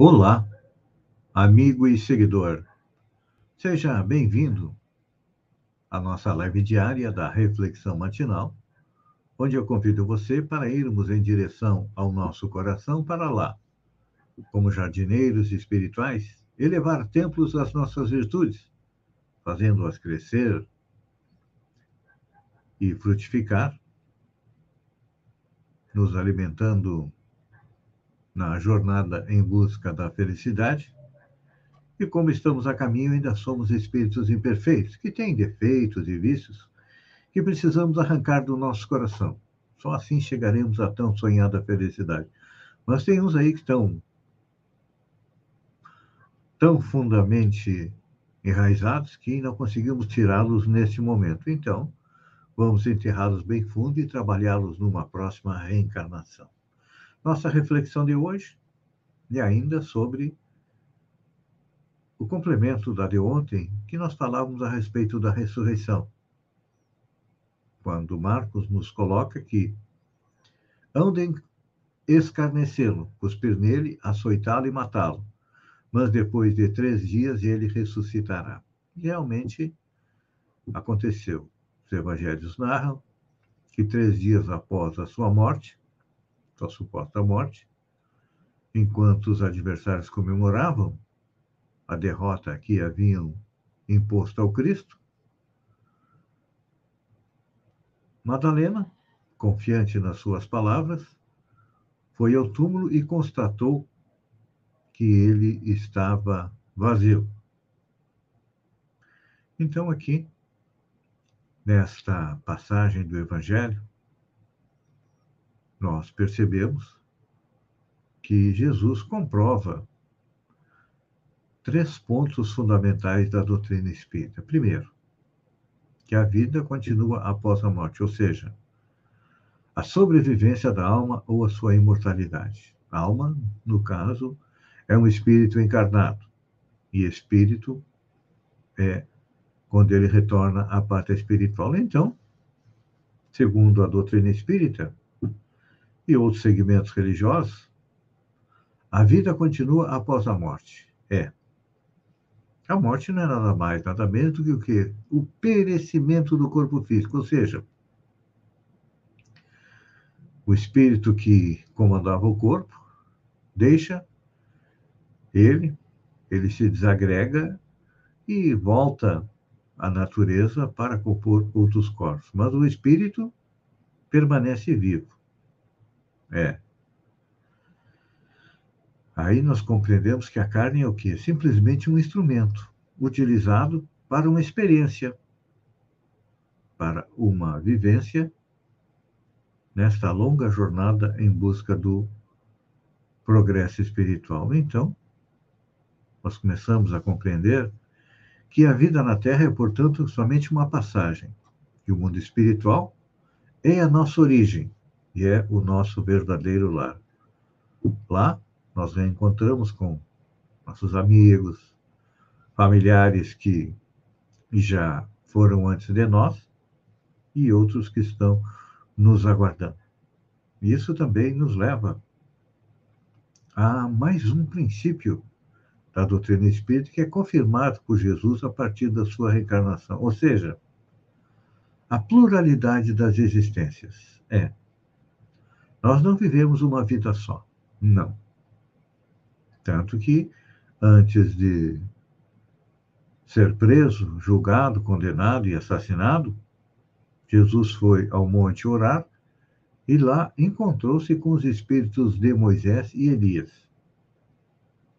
Olá, amigo e seguidor. Seja bem-vindo à nossa live diária da Reflexão Matinal, onde eu convido você para irmos em direção ao nosso coração para lá, como jardineiros espirituais, elevar templos às nossas virtudes, fazendo-as crescer e frutificar, nos alimentando na jornada em busca da felicidade. E como estamos a caminho, ainda somos espíritos imperfeitos, que têm defeitos e vícios que precisamos arrancar do nosso coração. Só assim chegaremos à tão sonhada felicidade. Mas tem uns aí que estão tão fundamente enraizados que não conseguimos tirá-los neste momento. Então, vamos enterrá-los bem fundo e trabalhá-los numa próxima reencarnação. Nossa reflexão de hoje é ainda sobre o complemento da de ontem, que nós falávamos a respeito da ressurreição. Quando Marcos nos coloca que andem escarnecê-lo, cuspir nele, açoitá-lo e matá-lo. Mas depois de três dias ele ressuscitará. Realmente aconteceu. Os evangelhos narram que três dias após a sua morte, sua suposta morte, enquanto os adversários comemoravam a derrota que haviam imposto ao Cristo, Madalena, confiante nas suas palavras, foi ao túmulo e constatou que ele estava vazio. Então, aqui, nesta passagem do Evangelho, nós percebemos que Jesus comprova três pontos fundamentais da doutrina espírita. Primeiro, que a vida continua após a morte, ou seja, a sobrevivência da alma ou a sua imortalidade. A alma, no caso, é um espírito encarnado, e espírito é quando ele retorna à pátria espiritual. Então, segundo a doutrina espírita, e outros segmentos religiosos, a vida continua após a morte. É. A morte não é nada mais, nada menos do que o quê? O perecimento do corpo físico, ou seja, o espírito que comandava o corpo deixa ele, ele se desagrega e volta à natureza para compor outros corpos. Mas o espírito permanece vivo. É. Aí nós compreendemos que a carne é o quê? Simplesmente um instrumento utilizado para uma experiência, para uma vivência nesta longa jornada em busca do progresso espiritual. Então, nós começamos a compreender que a vida na Terra é, portanto, somente uma passagem, e o mundo espiritual é a nossa origem, e é o nosso verdadeiro lar. Lá, nós reencontramos com nossos amigos, familiares que já foram antes de nós e outros que estão nos aguardando. Isso também nos leva a mais um princípio da doutrina espírita que é confirmado por Jesus a partir da sua reencarnação, ou seja, a pluralidade das existências. É, nós não vivemos uma vida só. Não. Tanto que, antes de ser preso, julgado, condenado e assassinado, Jesus foi ao monte orar e lá encontrou-se com os espíritos de Moisés e Elias.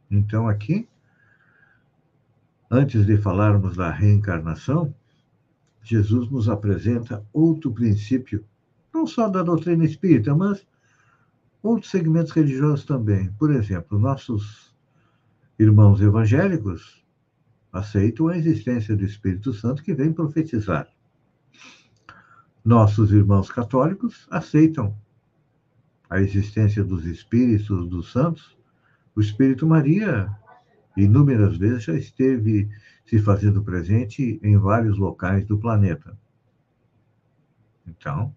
Então, aqui, antes de falarmos da reencarnação, Jesus nos apresenta outro princípio, não só da doutrina espírita, mas Outros segmentos religiosos também. Por exemplo, nossos irmãos evangélicos aceitam a existência do Espírito Santo que vem profetizar. Nossos irmãos católicos aceitam a existência dos Espíritos dos Santos. O Espírito Maria, inúmeras vezes, já esteve se fazendo presente em vários locais do planeta. Então,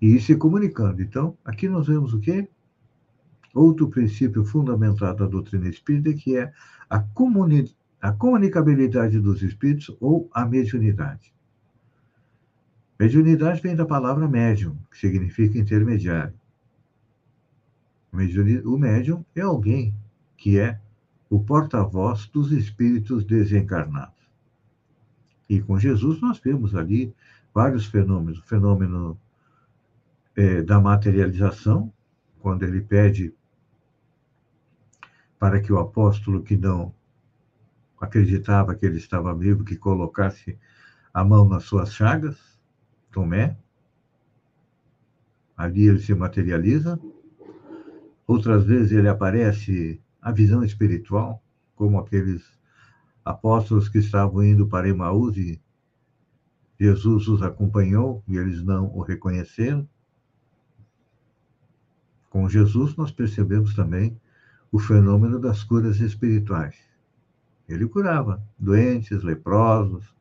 e se comunicando. Então, aqui nós vemos o quê? Outro princípio fundamental da doutrina espírita, que é a, comuni a comunicabilidade dos espíritos ou a mediunidade. Mediunidade vem da palavra médium, que significa intermediário. O médium é alguém que é o porta-voz dos espíritos desencarnados. E com Jesus nós vemos ali vários fenômenos. O fenômeno é, da materialização, quando ele pede para que o apóstolo que não acreditava que ele estava vivo, que colocasse a mão nas suas chagas, Tomé. Ali ele se materializa. Outras vezes ele aparece a visão espiritual, como aqueles apóstolos que estavam indo para Emaús e Jesus os acompanhou e eles não o reconheceram. Com Jesus, nós percebemos também o fenômeno das curas espirituais. Ele curava doentes, leprosos,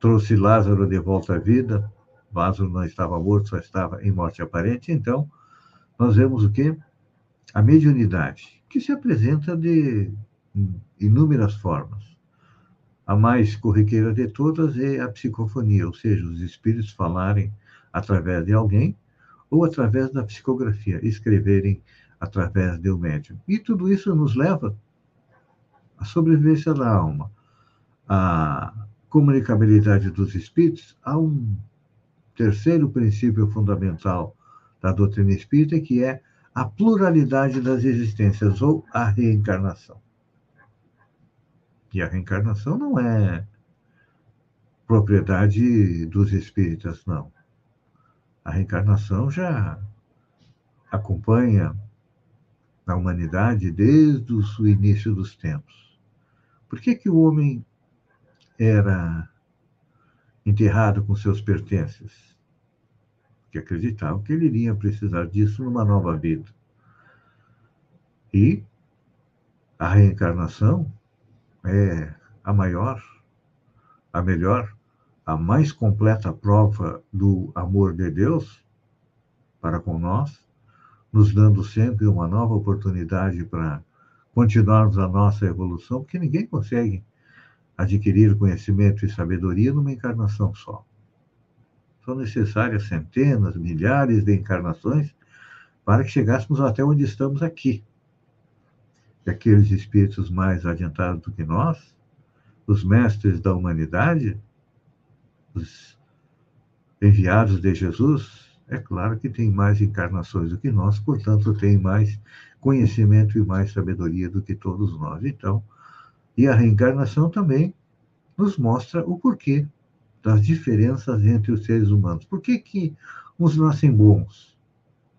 trouxe Lázaro de volta à vida. Lázaro não estava morto, só estava em morte aparente. Então, nós vemos o quê? A mediunidade, que se apresenta de inúmeras formas. A mais corriqueira de todas é a psicofonia, ou seja, os espíritos falarem através de alguém ou através da psicografia, escreverem através do médium. E tudo isso nos leva à sobrevivência da alma, à comunicabilidade dos espíritos, a um terceiro princípio fundamental da doutrina espírita, que é a pluralidade das existências ou a reencarnação. E a reencarnação não é propriedade dos espíritas, não. A reencarnação já acompanha a humanidade desde o início dos tempos. Por que, que o homem era enterrado com seus pertences? Porque acreditava que ele iria precisar disso numa nova vida. E a reencarnação é a maior, a melhor a mais completa prova do amor de Deus para com nós, nos dando sempre uma nova oportunidade para continuarmos a nossa evolução, porque ninguém consegue adquirir conhecimento e sabedoria numa encarnação só. São necessárias centenas, milhares de encarnações para que chegássemos até onde estamos aqui. E aqueles espíritos mais adiantados do que nós, os mestres da humanidade, os enviados de Jesus, é claro que tem mais encarnações do que nós, portanto, tem mais conhecimento e mais sabedoria do que todos nós. Então, e a reencarnação também nos mostra o porquê das diferenças entre os seres humanos. Por que, que uns nascem bons?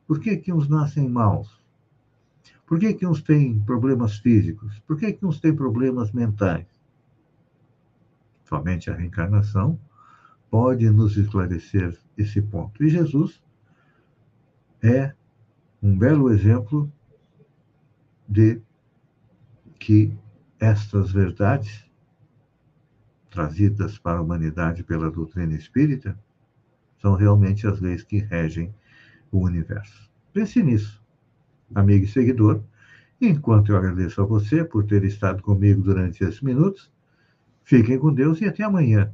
Por que, que uns nascem maus? Por que, que uns têm problemas físicos? Por que, que uns têm problemas mentais? Somente a reencarnação pode nos esclarecer esse ponto. E Jesus é um belo exemplo de que estas verdades trazidas para a humanidade pela doutrina espírita são realmente as leis que regem o universo. Pense nisso, amigo e seguidor. Enquanto eu agradeço a você por ter estado comigo durante esses minutos, fiquem com Deus e até amanhã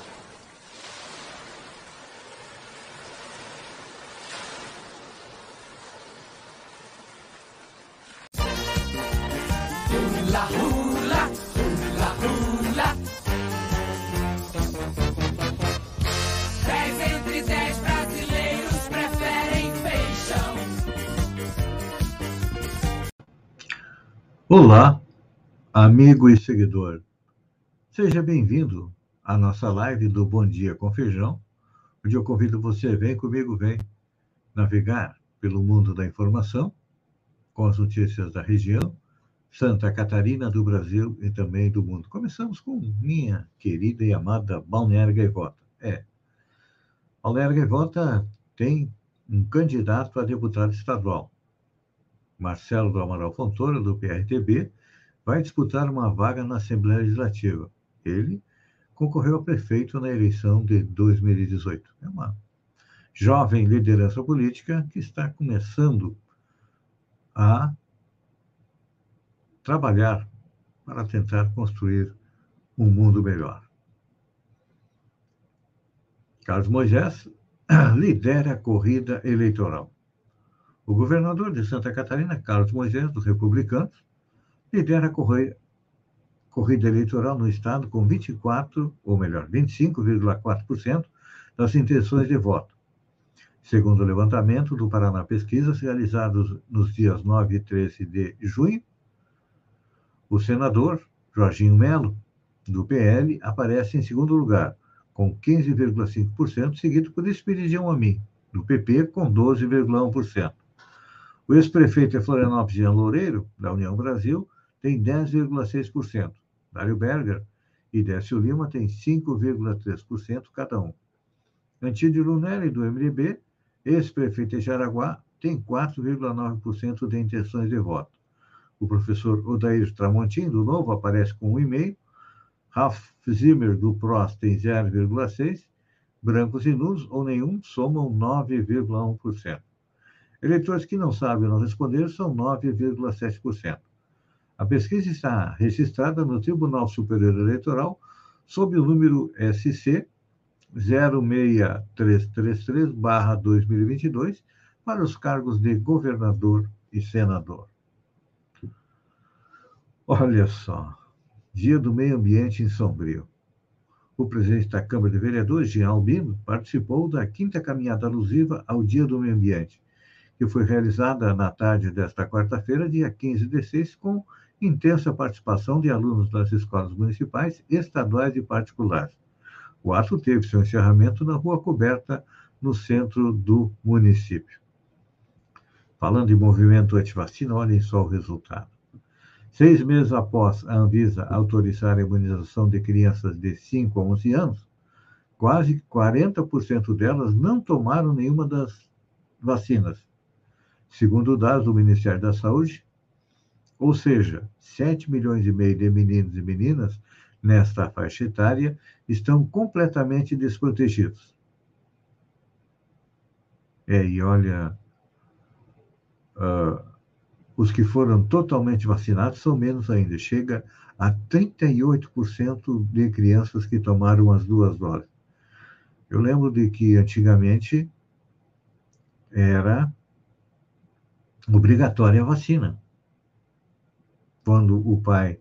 Olá, amigo e seguidor. Seja bem-vindo a nossa live do Bom Dia com Feijão, onde eu convido você, vem comigo, vem navegar pelo mundo da informação, com as notícias da região, Santa Catarina, do Brasil e também do mundo. Começamos com minha querida e amada Balneário Gaivota. É, Balneário Gaivota tem um candidato a deputado estadual. Marcelo do Amaral Fontoura, do PRTB, vai disputar uma vaga na Assembleia Legislativa. Ele concorreu a prefeito na eleição de 2018. É uma jovem liderança política que está começando a trabalhar para tentar construir um mundo melhor. Carlos Moisés lidera a corrida eleitoral. O governador de Santa Catarina, Carlos Moisés, dos Republicanos, lidera a corrida, eleitoral no estado com 24, ou melhor, 25,4% das intenções de voto. Segundo o levantamento do Paraná Pesquisas, realizados nos dias 9 e 13 de junho, o senador Jorginho Melo, do PL, aparece em segundo lugar, com 15,5%, seguido por Espiridião Amin, do PP, com 12,1%. O ex-prefeito de Florianópolis, Jean Loureiro, da União Brasil, tem 10,6%. Dário Berger e Décio Lima têm 5,3% cada um. Antídio Lunelli, do MDB, ex-prefeito de Jaraguá, tem 4,9% de intenções de voto. O professor Odair Tramontim, do Novo, aparece com 1,5%. Ralph Zimmer, do PROS, tem 0,6%. Brancos e nulos, ou nenhum, somam 9,1%. Eleitores que não sabem ou não responder são 9,7%. A pesquisa está registrada no Tribunal Superior Eleitoral sob o número SC 06333-2022 para os cargos de governador e senador. Olha só, Dia do Meio Ambiente em Sombrio. O presidente da Câmara de Vereadores, Jean Albino, participou da quinta caminhada alusiva ao Dia do Meio Ambiente, que foi realizada na tarde desta quarta-feira, dia 15 de 6, com intensa participação de alunos das escolas municipais, estaduais e particulares. O ato teve seu encerramento na rua coberta, no centro do município. Falando em movimento antivacina, olhem só o resultado. Seis meses após a Anvisa autorizar a imunização de crianças de 5 a 11 anos, quase 40% delas não tomaram nenhuma das vacinas. Segundo dados do Ministério da Saúde, ou seja, 7 milhões e meio de meninos e meninas nesta faixa etária estão completamente desprotegidos. É, e olha, uh, os que foram totalmente vacinados são menos ainda, chega a 38% de crianças que tomaram as duas doses. Eu lembro de que antigamente era obrigatória a vacina quando o pai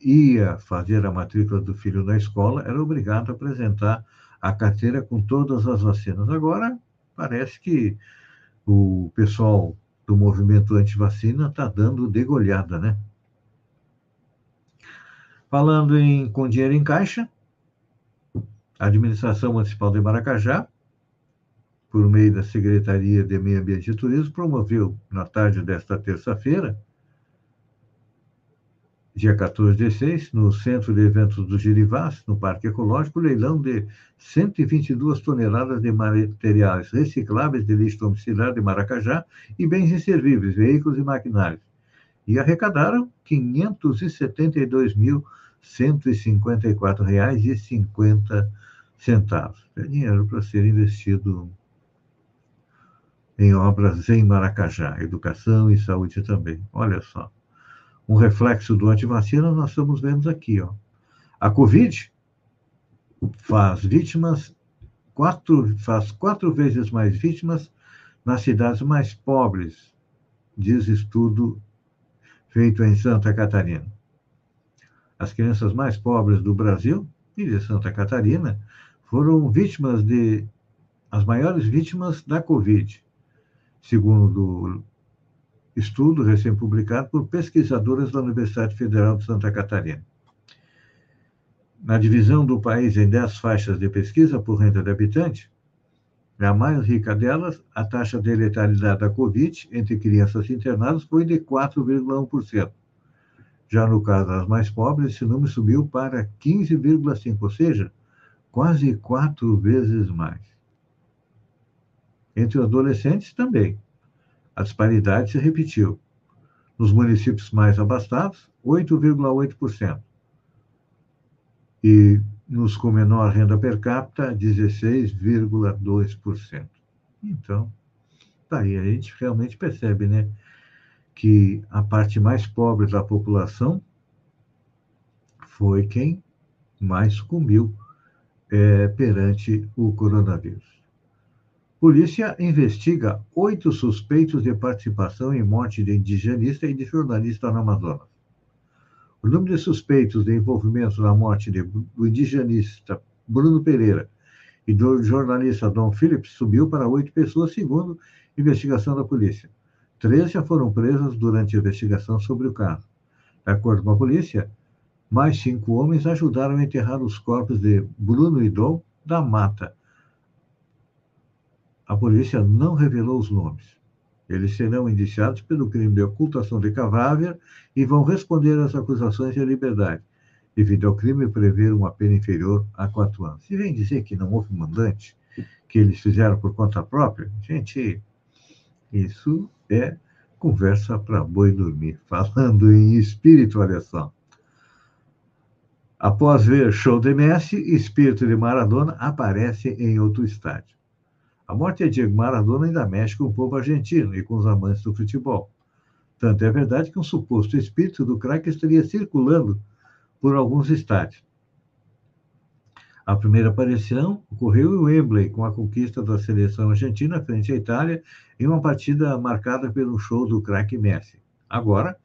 ia fazer a matrícula do filho na escola, era obrigado a apresentar a carteira com todas as vacinas. Agora, parece que o pessoal do movimento anti-vacina está dando degolhada, né? Falando em com dinheiro em caixa, a administração municipal de Maracajá, por meio da Secretaria de Meio Ambiente e Turismo, promoveu na tarde desta terça-feira dia 14 de 6, no Centro de Eventos do Girivás, no Parque Ecológico, leilão de 122 toneladas de materiais recicláveis de lixo domiciliar de Maracajá e bens inservíveis, veículos e maquinários. E arrecadaram R$ 572.154,50. É dinheiro para ser investido em obras em Maracajá, educação e saúde também. Olha só um reflexo do antivacina, nós estamos vendo aqui. Ó. A Covid faz vítimas, quatro, faz quatro vezes mais vítimas nas cidades mais pobres, diz estudo feito em Santa Catarina. As crianças mais pobres do Brasil e de Santa Catarina foram vítimas de as maiores vítimas da Covid, segundo estudo recém-publicado por pesquisadores da Universidade Federal de Santa Catarina. na divisão do país em 10 faixas de pesquisa por renda de habitante, a mais rica delas, a taxa de letalidade da Covid entre crianças internadas foi de 4,1%. Já no caso das mais pobres, esse número subiu para 15,5%, ou seja, quase quatro vezes mais. Entre os adolescentes também. A disparidade se repetiu. Nos municípios mais abastados, 8,8%. E nos com menor renda per capita, 16,2%. Então, tá aí, a gente realmente percebe, né, que a parte mais pobre da população foi quem mais sucumbiu é, perante o coronavírus. Polícia investiga oito suspeitos de participação em morte de indigenista e de jornalista no Amazonas. O número de suspeitos de envolvimento na morte do indigenista Bruno Pereira e do jornalista Dom Phillips subiu para oito pessoas, segundo investigação da polícia. Três já foram presas durante a investigação sobre o caso. De acordo com a polícia, mais cinco homens ajudaram a enterrar os corpos de Bruno e Dom da mata. A polícia não revelou os nomes. Eles serão indiciados pelo crime de ocultação de cadáver e vão responder às acusações de liberdade, devido ao crime prever uma pena inferior a quatro anos. Se vem dizer que não houve mandante, que eles fizeram por conta própria, gente, isso é conversa para boi dormir, falando em espiritualização. Após ver show de Messi, espírito de Maradona aparece em outro estádio. A morte de Diego Maradona ainda mexe com o povo argentino e com os amantes do futebol. Tanto é verdade que um suposto espírito do craque estaria circulando por alguns estádios. A primeira aparição ocorreu em Wembley, com a conquista da seleção argentina frente à Itália, em uma partida marcada pelo show do craque Messi. Agora,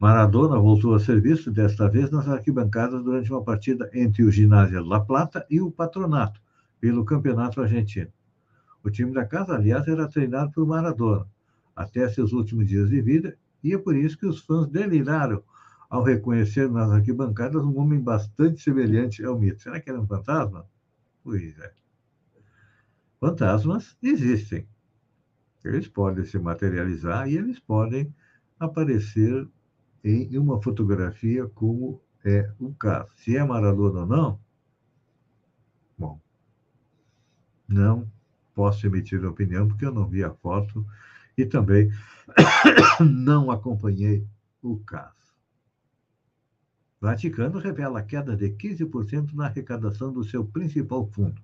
Maradona voltou a ser visto, desta vez nas arquibancadas, durante uma partida entre o Ginásio La Plata e o Patronato, pelo Campeonato Argentino. O time da casa, aliás, era treinado por Maradona, até seus últimos dias de vida, e é por isso que os fãs deliraram ao reconhecer nas arquibancadas um homem bastante semelhante ao mito. Será que era um fantasma? Pois é. Fantasmas existem. Eles podem se materializar e eles podem aparecer em uma fotografia, como é o caso. Se é Maradona ou não, bom, não posso emitir opinião porque eu não vi a foto e também não acompanhei o caso. Vaticano revela queda de 15% na arrecadação do seu principal fundo.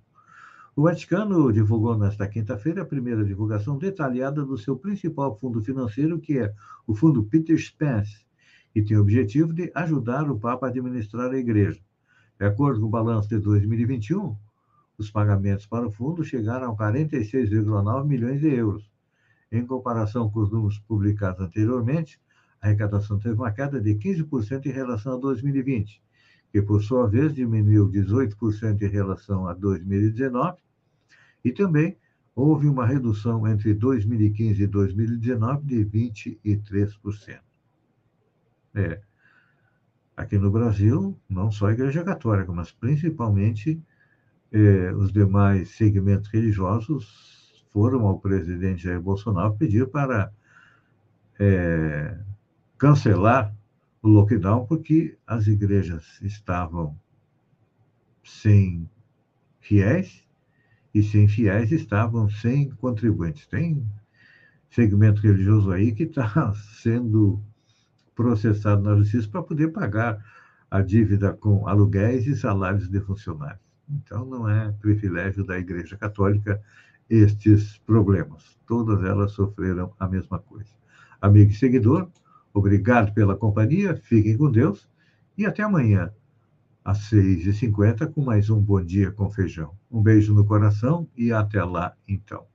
O Vaticano divulgou nesta quinta-feira a primeira divulgação detalhada do seu principal fundo financeiro, que é o Fundo Peter Spence, e tem o objetivo de ajudar o Papa a administrar a igreja. De acordo com o balanço de 2021, os pagamentos para o fundo chegaram a 46,9 milhões de euros. Em comparação com os números publicados anteriormente, a arrecadação teve uma queda de 15% em relação a 2020, que, por sua vez, diminuiu 18% em relação a 2019, e também houve uma redução entre 2015 e 2019 de 23%. É. Aqui no Brasil, não só a Igreja Católica, mas principalmente é, os demais segmentos religiosos foram ao presidente Jair Bolsonaro pedir para é, cancelar o lockdown, porque as igrejas estavam sem fiéis e sem fiéis estavam sem contribuintes. Tem segmento religioso aí que está sendo processado na justiça para poder pagar a dívida com aluguéis e salários de funcionários. Então, não é privilégio da Igreja Católica estes problemas. Todas elas sofreram a mesma coisa. Amigo e seguidor, obrigado pela companhia, fiquem com Deus e até amanhã, às 6h50, com mais um Bom Dia com Feijão. Um beijo no coração e até lá, então.